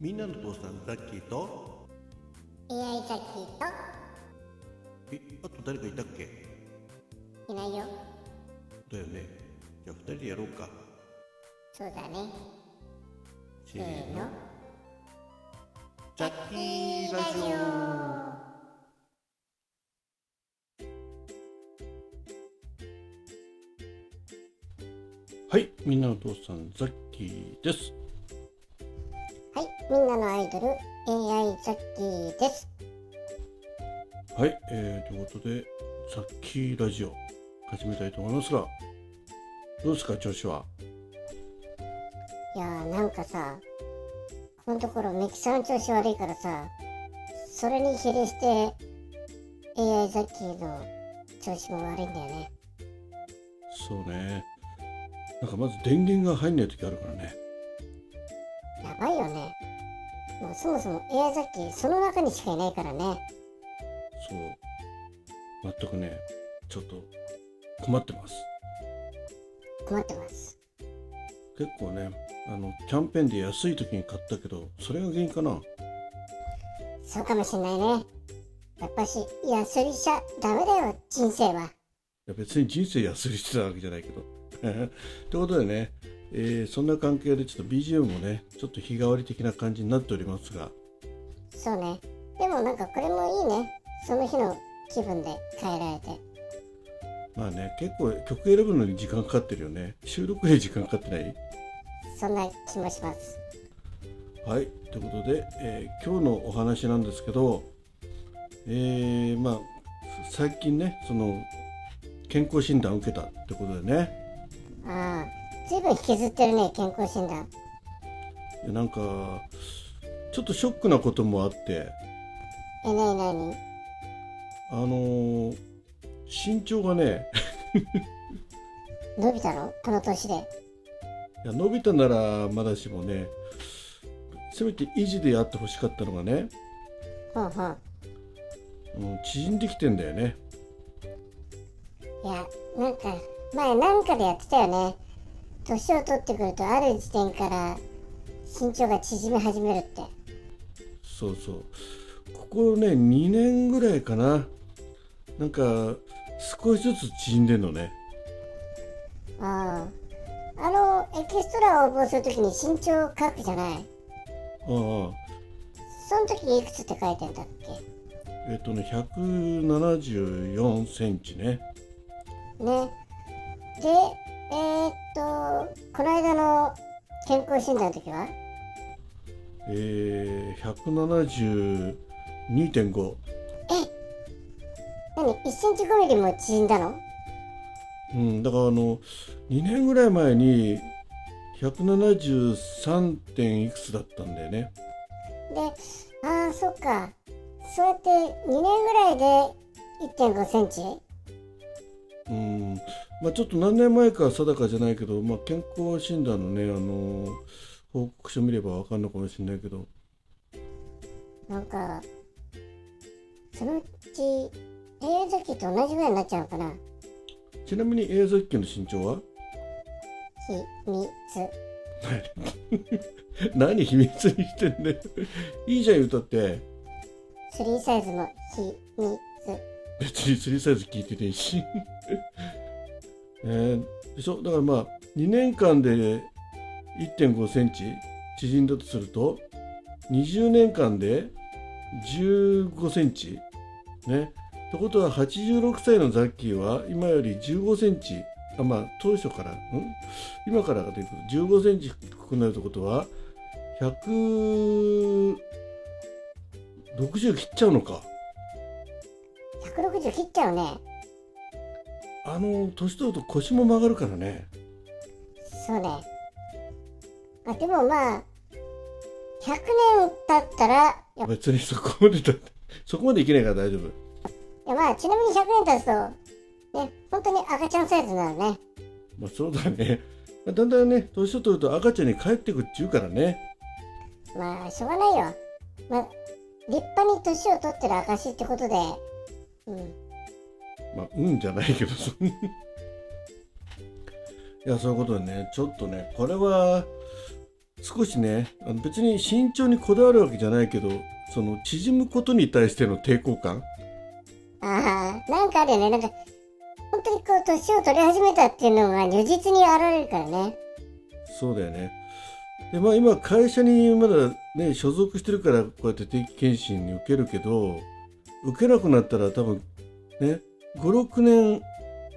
みんなの父さんザッキーと AI ザッキーえあと誰かいたっけ？といないよ。だよね。じゃあ二人でやろうか。そうだね。せせーの。ザッキーラジオ。はいみんなの父さんザッキーですはいみんなのアイドル AI ザッキーです。はい、えー、ということでザッキーラジオ始めたいと思いますがどうですか調子は？いやーなんかさこのところメキサの調子悪いからさそれに比例して AI ザッキーの調子も悪いんだよね。そうね。なんかまず電源が入んない時あるからね。やばいよね。もうそもそも AI ザッキーその中にしかいないからね。そう。全くねちょっと困ってます。困ってます。結構ねあのキャンペーンで安い時に買ったけどそれが原因かな？そうかもしんないね。やっぱし安売りしちゃダメだよ人生は。いや別に人生安売りしてたわけじゃないけど。ということでね、えーそんな関係でちょっと BGM もねちょっと日替わり的な感じになっておりますが。そうね。でもなんかこれもいいね。その日の気分で変えられて。まあね結構曲選ぶのに時間かかってるよね。収録で時間かかってない？そんな気もします。はい。ということで、えー今日のお話なんですけどえーまあ最近ねその健康診断を受けたってことでね。ああずいぶん引きずってるね健康診断。でなんかちょっとショックなこともあって。えなになに？あのー身長がね 伸びたの？この年で。いや伸びたならまだしもねせめて維持でやってほしかったのがね、ほうほう。うん、縮んできてんだよね。いやなんか前なんかでやってたよね年を取ってくるとある時点から身長が縮み始めるって。そうそう。ここね2年ぐらいかな。なんか少しずつ縮んでんのね。あああのエキストラを応募するときに身長を書くじゃない？ああ。その時いくつって書いてんだっけ？えっとね174センチね。ね。でえー、っとこの間の健康診断の時は？えー、172.5何？1センチ5ミリも縮んだの？うんだからあの2年ぐらい前に173点いくつだったんだよね。でああそっか。そうやって2年ぐらいで1 5センチ？うん。まあちょっと何年前か定かじゃないけど、まあ、健康診断のねあの報告書見ればわかんのかもしれないけど。なんかそのうち永遠崎と同じぐらいになっちゃうのかな？ちなみに映像機の身長は？秘密。何秘密にしてんねいいじゃん言うたって。3サイズも秘密。別に3サイズ聞いてねえし えーでしょ？だからまあ2年間で1 5センチ縮んだとすると20年間で15センチね。ってことは86歳のザッキーは今より15センチあまあ当初からん？今からということ15センチ低くなるってことは160切っちゃうのか。160切っちゃうね。あの年取ると腰も曲がるからね。そうね。あでもまあ100年経ったら別にそこまで そこまでいけないから大丈夫。いやまあちなみに100年経つとね本当に赤ちゃんサイズなのね。まあそうだね。だんだんね年を取ると赤ちゃんに帰ってくって言うからね。まあしょうがないよ。まあ立派に年を取ってる証ってことで。うんまあうんじゃないけどいやそういうことでねちょっとねこれは少しねあの別に身長にこだわるわけじゃないけどその縮むことに対しての抵抗感？ああ、なんかあるよね。なんか、本当にこう、年を取り始めたっていうのが如実に現れるからね。そうだよねでまあ今会社にまだね所属してるからこうやって定期検診に受けるけど受けなくなったら多分ね56年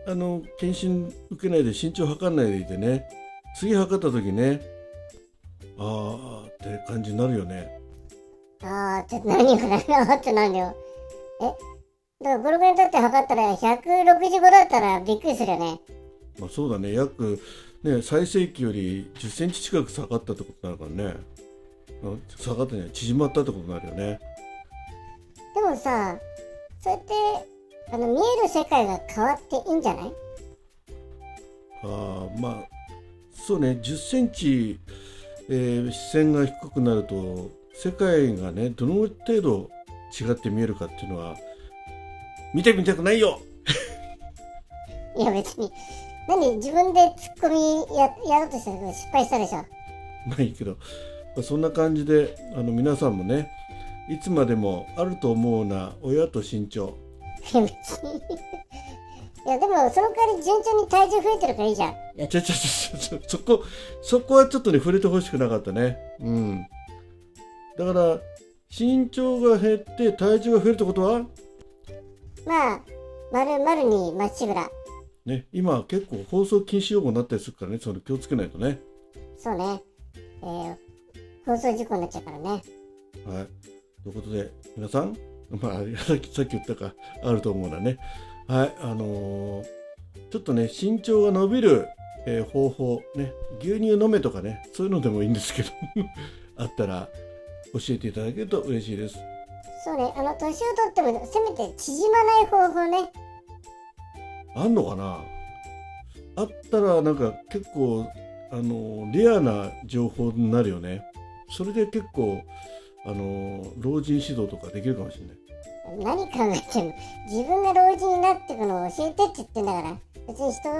あの検診受けないで身長測んないでいてね次測った時ねああって感じになるよねああ、って何が何がってなんだよ。えだから5、6年経って測ったら165だったらびっくりするよね。まあそうだね約ね最盛期より1 0センチ近く下がったってことになるからねあ下がったね縮まったってことになるよねでもさ、そうやって、あの、見える世界が変わっていいんじゃない？ああまあそうね。1 0センチ、えー視線が低くなると世界がねどの程度違って見えるかっていうのは見てみたくないよ！いや別に。何？自分でツッコミややろうとしたけど失敗したでしょ？まあいいけど、まあ、そんな感じであの皆さんもねいつまでもあると思うな親と身長別に。いやでもその代わり順調に体重増えてるからいいじゃん。いやちょちょちょちょそこそこはちょっとね触れてほしくなかったねうんだから身長が減って体重が増えるってことは？まあ、丸々にまっしぐら。ね今結構放送禁止用語になったりするからねその気をつけないとねそうね。えー、放送事故になっちゃうからね。はいということで皆さんまあさっきさっき言ったかあると思うなねはいあのーちょっとね身長が伸びる、えー方法ね牛乳飲めとかねそういうのでもいいんですけど あったら教えていただけると嬉しいですそうね。あの、年を取ってもせめて縮まない方法ね。あんのかな？あったらなんか結構あのレアな情報になるよねそれで結構あの老人指導とかできるかもしれない何考えてんの自分が老人になってくのを教えてって言ってんだから。別に人を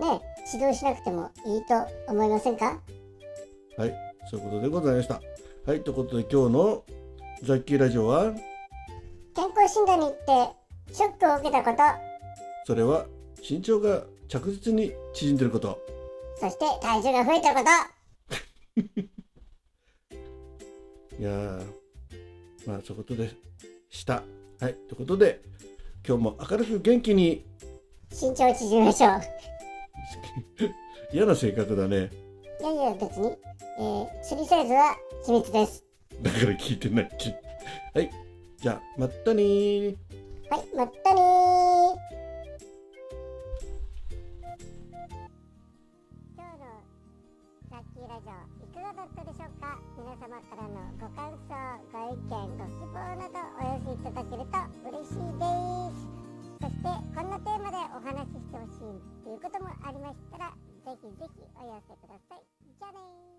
ね、指導しなくてもいいと思いませんか？はいそういうことでございました。はいということで今日のザッキーラジオは？健康診断に行ってショックを受けたこと、それは身長が着実に縮んでること。そして体重が増えてること。いやーまあそういうことでしたはいということで今日も明るく元気に身長を縮めましょう。嫌な性格だねいやいや別に、えー、釣りサイズは秘密です。だから聞いてないっけはいじゃあまったねーはい、まったねー。今日のラッキーラジオいかがだったでしょうか？皆様からのご感想ご意見ご希望などお寄せいただけると嬉しいです。そしてこんなテーマでお話ししてほしいということもありましたらぜひぜひお寄せください。じゃあね